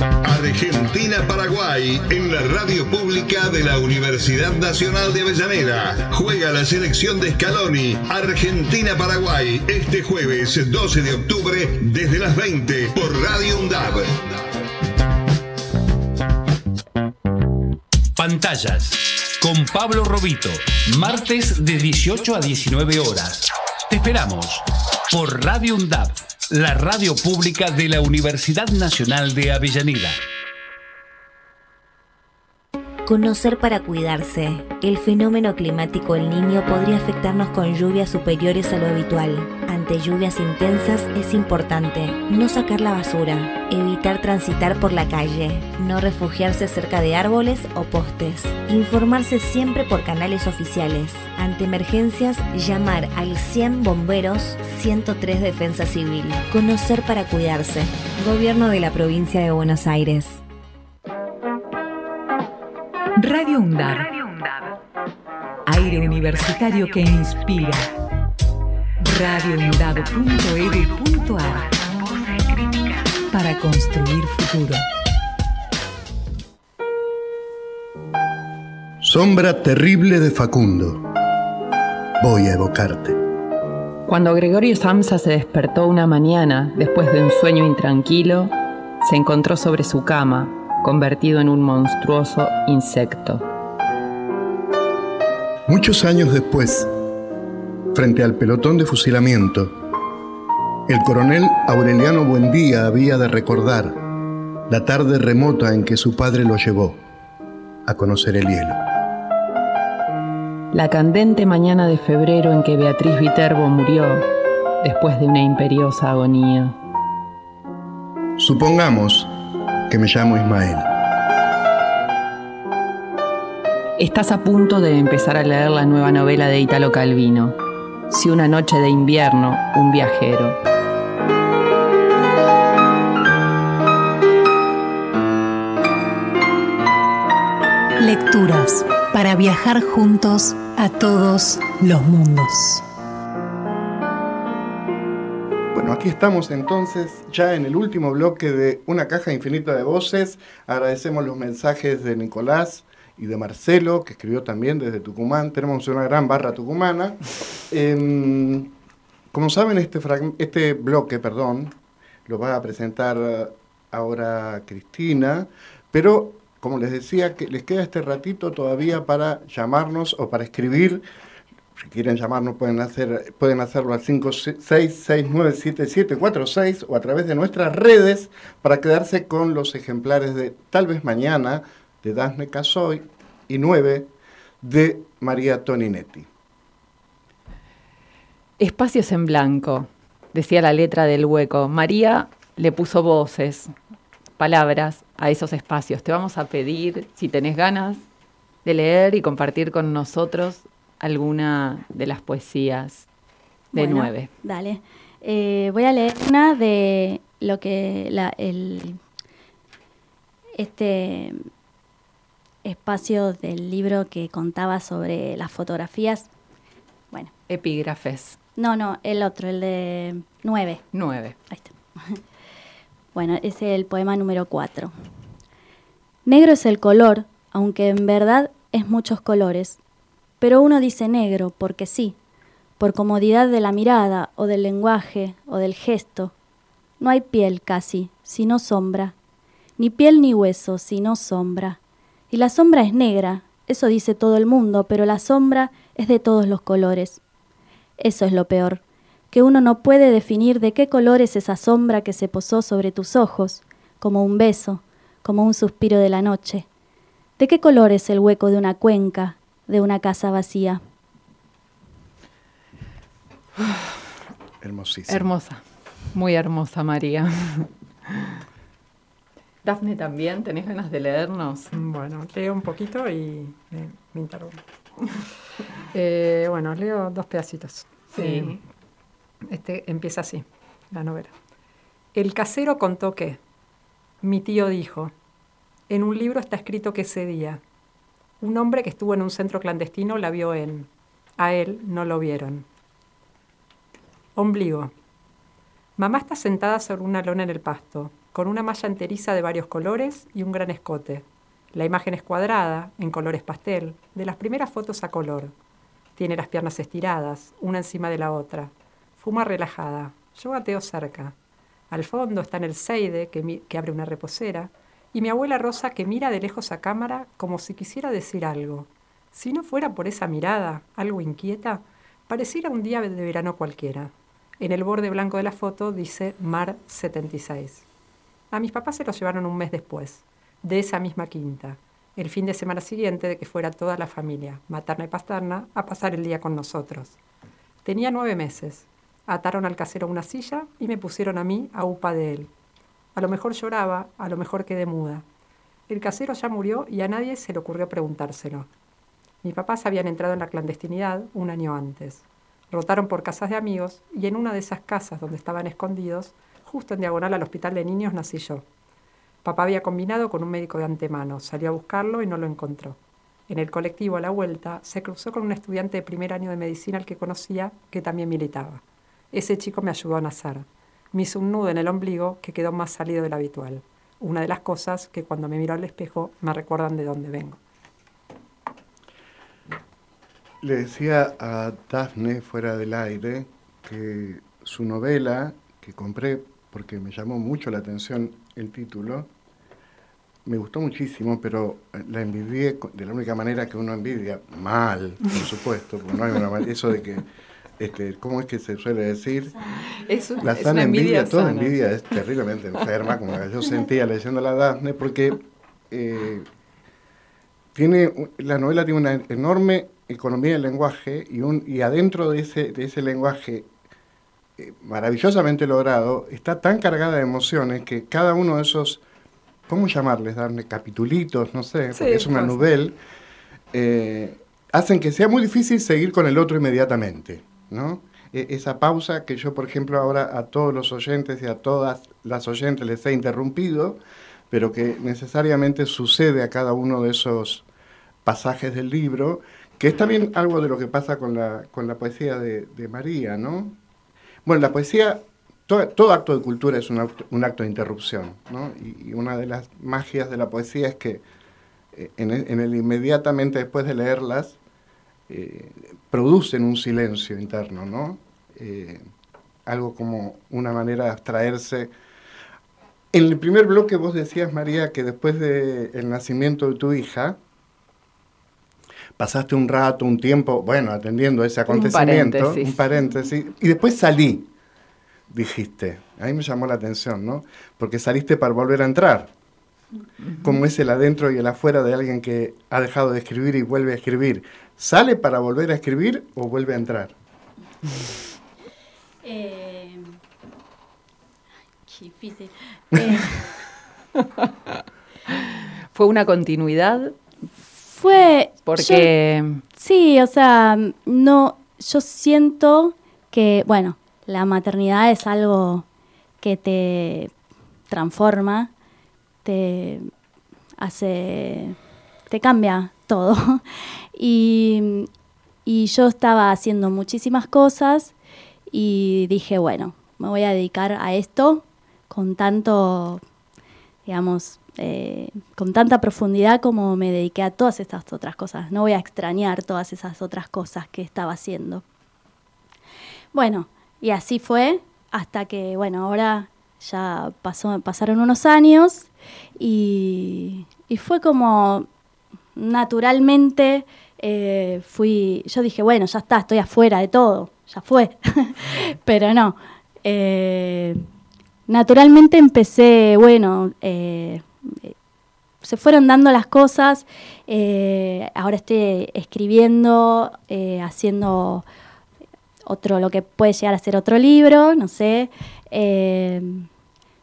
Argentina-Paraguay en la radio pública de la Universidad Nacional de Avellaneda. Juega la selección de Scaloni. Argentina-Paraguay este jueves 12 de octubre desde las 20 por Radio UNDAB. Pantallas con Pablo Robito, martes de 18 a 19 horas. Te esperamos por Radio UNDAB, la radio pública de la Universidad Nacional de Avellaneda. Conocer para cuidarse. El fenómeno climático El Niño podría afectarnos con lluvias superiores a lo habitual. Ante lluvias intensas es importante no sacar la basura, evitar transitar por la calle, no refugiarse cerca de árboles o postes, informarse siempre por canales oficiales. Ante emergencias, llamar al 100 bomberos, 103 Defensa Civil. Conocer para cuidarse. Gobierno de la provincia de Buenos Aires. Radio UNDAB. Aire universitario que inspira. radioundab.edu.ar Para construir futuro. Sombra terrible de Facundo. voy a evocarte. Cuando Gregorio Samsa se despertó una mañana, después de un sueño intranquilo, se encontró sobre su cama, convertido en un monstruoso insecto. Muchos años después, frente al pelotón de fusilamiento, el coronel Aureliano Buendía había de recordar la tarde remota en que su padre lo llevó a conocer el hielo. La candente mañana de febrero en que Beatriz Viterbo murió después de una imperiosa agonía. Supongamos que me llamo Ismael. Estás a punto de empezar a leer la nueva novela de Italo Calvino, Si una noche de invierno, un viajero. Lecturas para viajar juntos a todos los mundos. Bueno, aquí estamos entonces ya en el último bloque de Una caja infinita de voces. Agradecemos los mensajes de Nicolás y de Marcelo, que escribió también desde Tucumán. Tenemos una gran barra tucumana. Em, como saben, este, este bloque, perdón, lo va a presentar ahora Cristina, pero como les decía, que les queda este ratito todavía para llamarnos o para escribir. Si quieren llamarnos pueden, hacer, pueden hacerlo al 566977746 o a través de nuestras redes para quedarse con los ejemplares de Tal vez mañana de Daphne Casoy y 9 de María Toninetti. Espacios en blanco, decía la letra del hueco. María le puso voces, palabras a esos espacios. Te vamos a pedir, si tenés ganas, de leer y compartir con nosotros alguna de las poesías de nueve. Dale. Eh, voy a leer una de lo que la, el, este espacio del libro que contaba sobre las fotografías. Bueno. Epígrafes. No, no, el otro, el de nueve. Nueve. Ahí está. Bueno, es el poema número 4. Negro es el color, aunque en verdad es muchos colores, pero uno dice negro porque sí, por comodidad de la mirada o del lenguaje o del gesto. No hay piel casi, sino sombra, ni piel ni hueso, sino sombra. Y la sombra es negra, eso dice todo el mundo, pero la sombra es de todos los colores. Eso es lo peor que uno no puede definir de qué color es esa sombra que se posó sobre tus ojos, como un beso, como un suspiro de la noche. ¿De qué color es el hueco de una cuenca, de una casa vacía? Hermosísima. Hermosa, muy hermosa María. Dafne también, ¿tenés ganas de leernos? Bueno, leo un poquito y eh, me interrumpo. Eh, bueno, leo dos pedacitos. Sí. Eh, este empieza así, la novela. El casero contó que mi tío dijo, en un libro está escrito que ese día un hombre que estuvo en un centro clandestino la vio en, a él no lo vieron. Ombligo. Mamá está sentada sobre una lona en el pasto, con una malla enteriza de varios colores y un gran escote. La imagen es cuadrada, en colores pastel, de las primeras fotos a color. Tiene las piernas estiradas, una encima de la otra. Fuma relajada. Yo gateo cerca. Al fondo está en el Seide, que, que abre una reposera, y mi abuela Rosa que mira de lejos a cámara como si quisiera decir algo. Si no fuera por esa mirada, algo inquieta, pareciera un día de verano cualquiera. En el borde blanco de la foto dice Mar 76. A mis papás se los llevaron un mes después, de esa misma quinta, el fin de semana siguiente de que fuera toda la familia, materna y pasterna, a pasar el día con nosotros. Tenía nueve meses, Ataron al casero una silla y me pusieron a mí a upa de él. A lo mejor lloraba, a lo mejor quedé muda. El casero ya murió y a nadie se le ocurrió preguntárselo. Mis papás habían entrado en la clandestinidad un año antes. Rotaron por casas de amigos y en una de esas casas donde estaban escondidos, justo en diagonal al hospital de niños, nací yo. Papá había combinado con un médico de antemano, salió a buscarlo y no lo encontró. En el colectivo a la vuelta se cruzó con un estudiante de primer año de medicina al que conocía, que también militaba. Ese chico me ayudó a nacer. Me hizo un nudo en el ombligo que quedó más salido del habitual. Una de las cosas que cuando me miro al espejo me recuerdan de dónde vengo. Le decía a Daphne fuera del aire que su novela, que compré porque me llamó mucho la atención el título, me gustó muchísimo, pero la envidié de la única manera que uno envidia, mal, por supuesto, porque no hay una eso de que, este, ¿cómo es que se suele decir? Es, un- La es sana una envidia, envidia toda envidia es terriblemente enferma, como yo sentía leyendo la Daphne, porque eh, tiene, la novela tiene una enorme economía del lenguaje y, un, y adentro de ese, de ese lenguaje eh, maravillosamente logrado está tan cargada de emociones que cada uno de esos, ¿cómo llamarles? Darle capitulitos, no sé, Sí, porque es una pues. novela, eh, hacen que sea muy difícil seguir con el otro inmediatamente, ¿no? E- esa pausa que yo, por ejemplo, ahora a todos los oyentes y a todas las oyentes les he interrumpido, pero que necesariamente sucede a cada uno de esos pasajes del libro, que es también algo de lo que pasa con la, con la poesía de, de María, ¿no? Bueno, la poesía, todo, acto de cultura es un acto, de interrupción, ¿no? Y, una de las magias de la poesía es que eh, en el inmediatamente después de leerlas, eh, producen un silencio interno, ¿no? Eh, algo como una manera de abstraerse. En el primer bloque vos decías, María, que después del nacimiento de tu hija, pasaste un rato, un tiempo, bueno, atendiendo ese acontecimiento, paréntesis. un paréntesis, y después salí, dijiste. A mí me llamó la atención, ¿no? Porque saliste para volver a entrar. Como es el adentro y el afuera de alguien que ha dejado de escribir y vuelve a escribir. ¿Sale para volver a escribir o vuelve a entrar? Eh, qué difícil. Eh, Fue una continuidad fue. porque yo- sí, o sea, no. Yo siento que, bueno, la maternidad es algo que te transforma, te hace. te cambia todo. Y, y yo estaba haciendo muchísimas cosas y dije, bueno, me voy a dedicar a esto con tanto, digamos, eh, con tanta profundidad como me dediqué a todas estas otras cosas. No voy a extrañar todas esas otras cosas que estaba haciendo. Bueno, y así fue hasta que, bueno, ahora ya pasó, pasaron unos años y, y fue como naturalmente eh, fui, yo dije, bueno, ya está, estoy afuera de todo, ya fue, pero no. Eh, naturalmente empecé, bueno, se fueron dando las cosas, eh, ahora estoy escribiendo, eh, haciendo otro, lo que puede llegar a ser otro libro, no sé. Eh,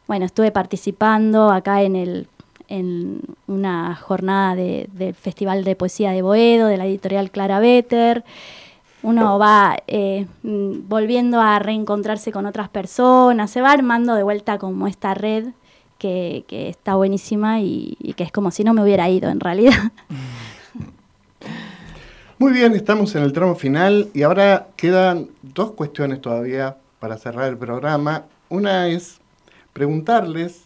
bueno, estuve participando acá en el en una jornada de- del Festival de Poesía de Boedo, de la editorial Clara Better. Uno va eh, mm, volviendo a reencontrarse con otras personas, se va armando de vuelta como esta red que, está buenísima y, que es como si no me hubiera ido en realidad. Muy bien, estamos en el tramo final y ahora quedan dos cuestiones todavía para cerrar el programa. Una es preguntarles,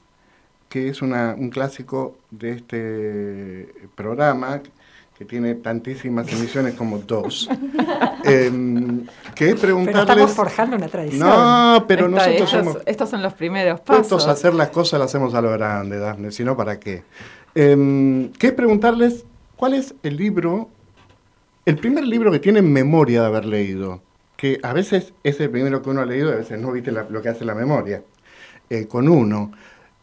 que es un clásico de este programa, que tiene tantísimas emisiones como dos, em, que es Pero preguntarles... estamos forjando una tradición. No, pero nosotros estos, somos estos son los primeros pasos. puestos a hacer las cosas, las hacemos a lo grande, Dafne, si no, ¿para qué? Em, que es preguntarles cuál es el libro, el primer libro que tienen memoria de haber leído, que a veces es el primero que uno ha leído y a veces no, viste la- lo que hace la memoria, eh, con uno.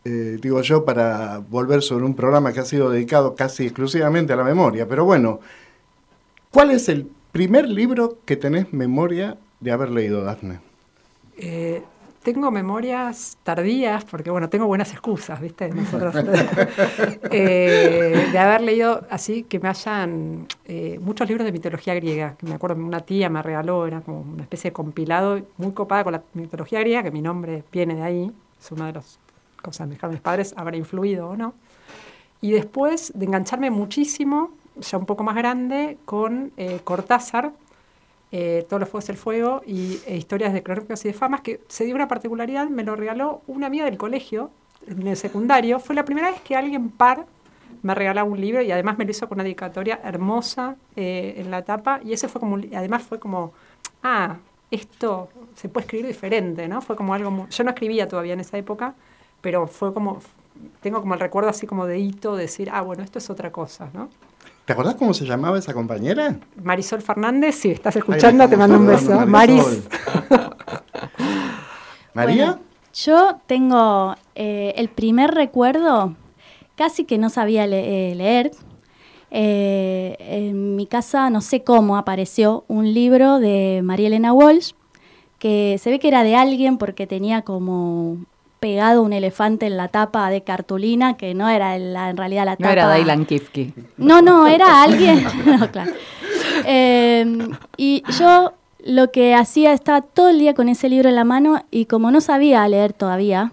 Eh, digo yo, para volver sobre un programa que ha sido dedicado casi exclusivamente a la memoria, pero bueno, ¿cuál es el primer libro que tenés memoria de haber leído, Dafne? Eh, tengo memorias tardías, porque bueno, tengo buenas excusas, ¿viste? Nosotros, eh, de haber leído así que me hayan eh, muchos libros de mitología griega, que me acuerdo una tía me regaló, era como una especie de compilado muy copada con la mitología griega, que mi nombre viene de ahí, es una de las cosas me dejaron mis padres, habrá influido o no. Y después de engancharme muchísimo, ya un poco más grande, con eh, Cortázar, eh, Todos los Fuegos del Fuego y eh, Historias de Crónicas y de Famas, que se dio una particularidad, me lo regaló una amiga del colegio, en el secundario. Fue la primera vez que alguien par me regalaba un libro y además me lo hizo con una dedicatoria hermosa eh, en la tapa y ese fue como, además fue como, ah, esto se puede escribir diferente, ¿no? Fue como algo, yo no escribía todavía en esa época, pero fue como, tengo como el recuerdo así como de hito, de decir, ah, bueno, esto es otra cosa, ¿no? ¿Te acordás cómo se llamaba esa compañera? Marisol Fernández, si estás escuchando, te mando un beso. Maris. ¿María? yo tengo eh, el primer recuerdo, casi que no sabía eh, leer. Eh, en mi casa, no sé cómo, apareció un libro de María Elena Walsh, que se ve que era de alguien porque tenía como pegado un elefante en la tapa de cartulina, que no era en realidad la tapa. No era Dailan Kifke. No, no, era alguien. no, claro. Em, y yo lo que hacía, estaba todo el día con ese libro en la mano y como no sabía leer todavía,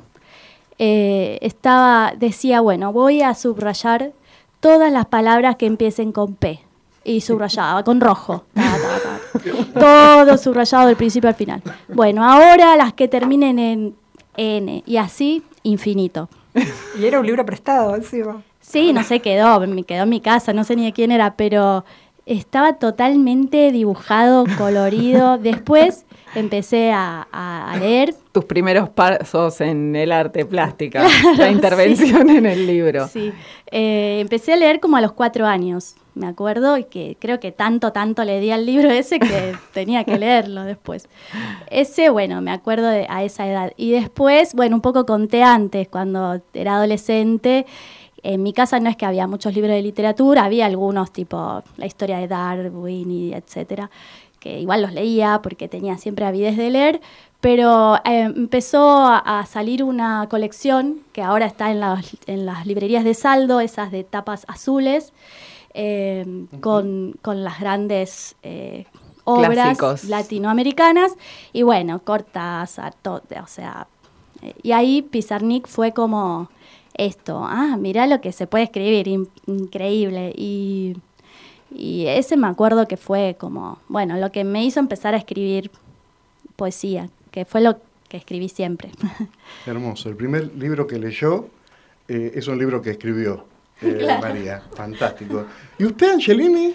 eh, estaba, decía, bueno, voy a subrayar todas las palabras que empiecen con P. Y subrayaba con rojo. Todo subrayado del principio al final. Bueno, ahora las que terminen en N, y así infinito. y era un libro prestado encima. Sí, no sé, quedó, me quedó en mi casa, no sé ni de quién era, pero estaba totalmente dibujado, colorido. Después empecé a, leer. Tus primeros pasos en el arte plástica, la intervención en el libro. Sí, eh, empecé a leer como a los cuatro años me acuerdo, y que creo que tanto, tanto le di al libro ese que tenía que leerlo después. Ese, bueno, me acuerdo de, a esa edad. Y después, bueno, un poco conté antes, cuando era adolescente, en mi casa no es que había muchos libros de literatura, había algunos tipo la historia de Darwin y etcétera, que igual los leía porque tenía siempre avidez de leer, pero eh, empezó a, salir una colección que ahora está en las, en las librerías de saldo, esas de tapas azules, eh, con, las grandes eh, obras latinoamericanas. Y bueno, Cortázar, todo, o sea, y ahí Pizarnik fue como esto, ah, mira lo que se puede escribir, increíble. Y, y ese me acuerdo que fue como, bueno, lo que me hizo empezar a escribir poesía, que fue lo que escribí siempre. Hermoso. El primer libro que leyó es un libro que escribió. Eh, María. Fantástico. ¿Y usted, Angelini?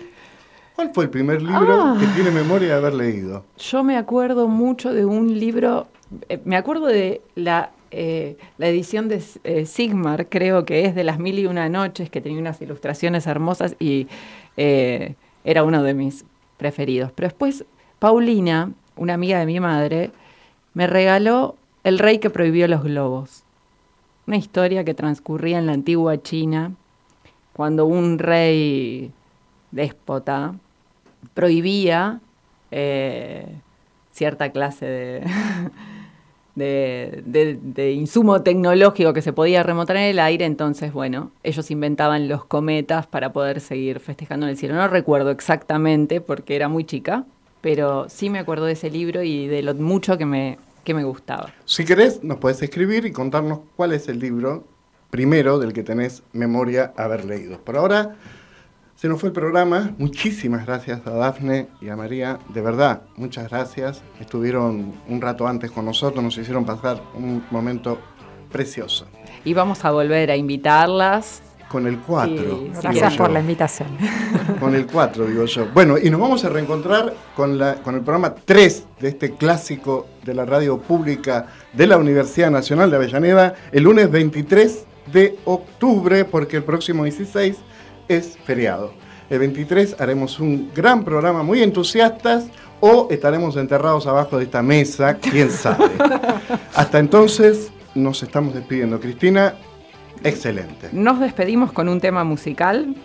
¿Cuál fue el primer libro ah. que tiene memoria de haber leído? Yo me acuerdo mucho de un libro, eh, me acuerdo de la, eh, la edición de Sigmar, creo que es de las mil y una noches, que tenía unas ilustraciones hermosas y era uno de mis preferidos. Pero después, Paulina, una amiga de mi madre, me regaló El rey que prohibió los globos. Una historia que transcurría en la antigua China cuando un rey déspota prohibía eh, cierta clase de, de, insumo tecnológico que se podía remontar en el aire, entonces, bueno, ellos inventaban los cometas para poder seguir festejando en el cielo. No recuerdo exactamente porque era muy chica, pero sí me acuerdo de ese libro y de lo mucho que me, que me gustaba. Si querés, nos puedes escribir y contarnos cuál es el libro primero del que tenés memoria haber leído. Por ahora se nos fue el programa. Muchísimas gracias a Dafne y a María. De verdad, muchas gracias. Estuvieron un rato antes con nosotros, nos hicieron pasar un momento precioso. Y vamos a volver a invitarlas. Con el 4. gracias por la invitación. Con el 4, digo yo. Bueno, y nos vamos a reencontrar con, la, con el programa 3 de este clásico de la radio pública de la Universidad Nacional de Avellaneda el lunes 23 de octubre, porque el próximo 16 es feriado. El 23 haremos un gran programa, muy entusiastas, o estaremos enterrados abajo de esta mesa, quién sabe. Hasta entonces nos estamos despidiendo. Cristina, excelente. Nos despedimos con un tema musical.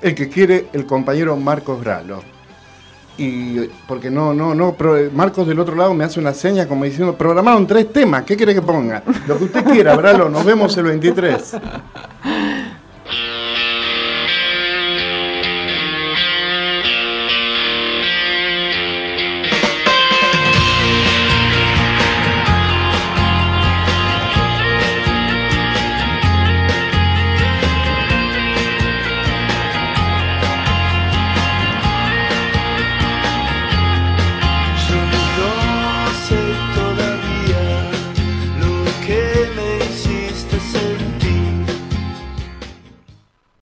El que quiere el compañero Marcos Gralo y porque no, no, no, Marcos del otro lado me hace una seña como diciendo, programaron tres temas, ¿qué quiere que ponga? Lo que usted quiera, Bralo, nos vemos el 23.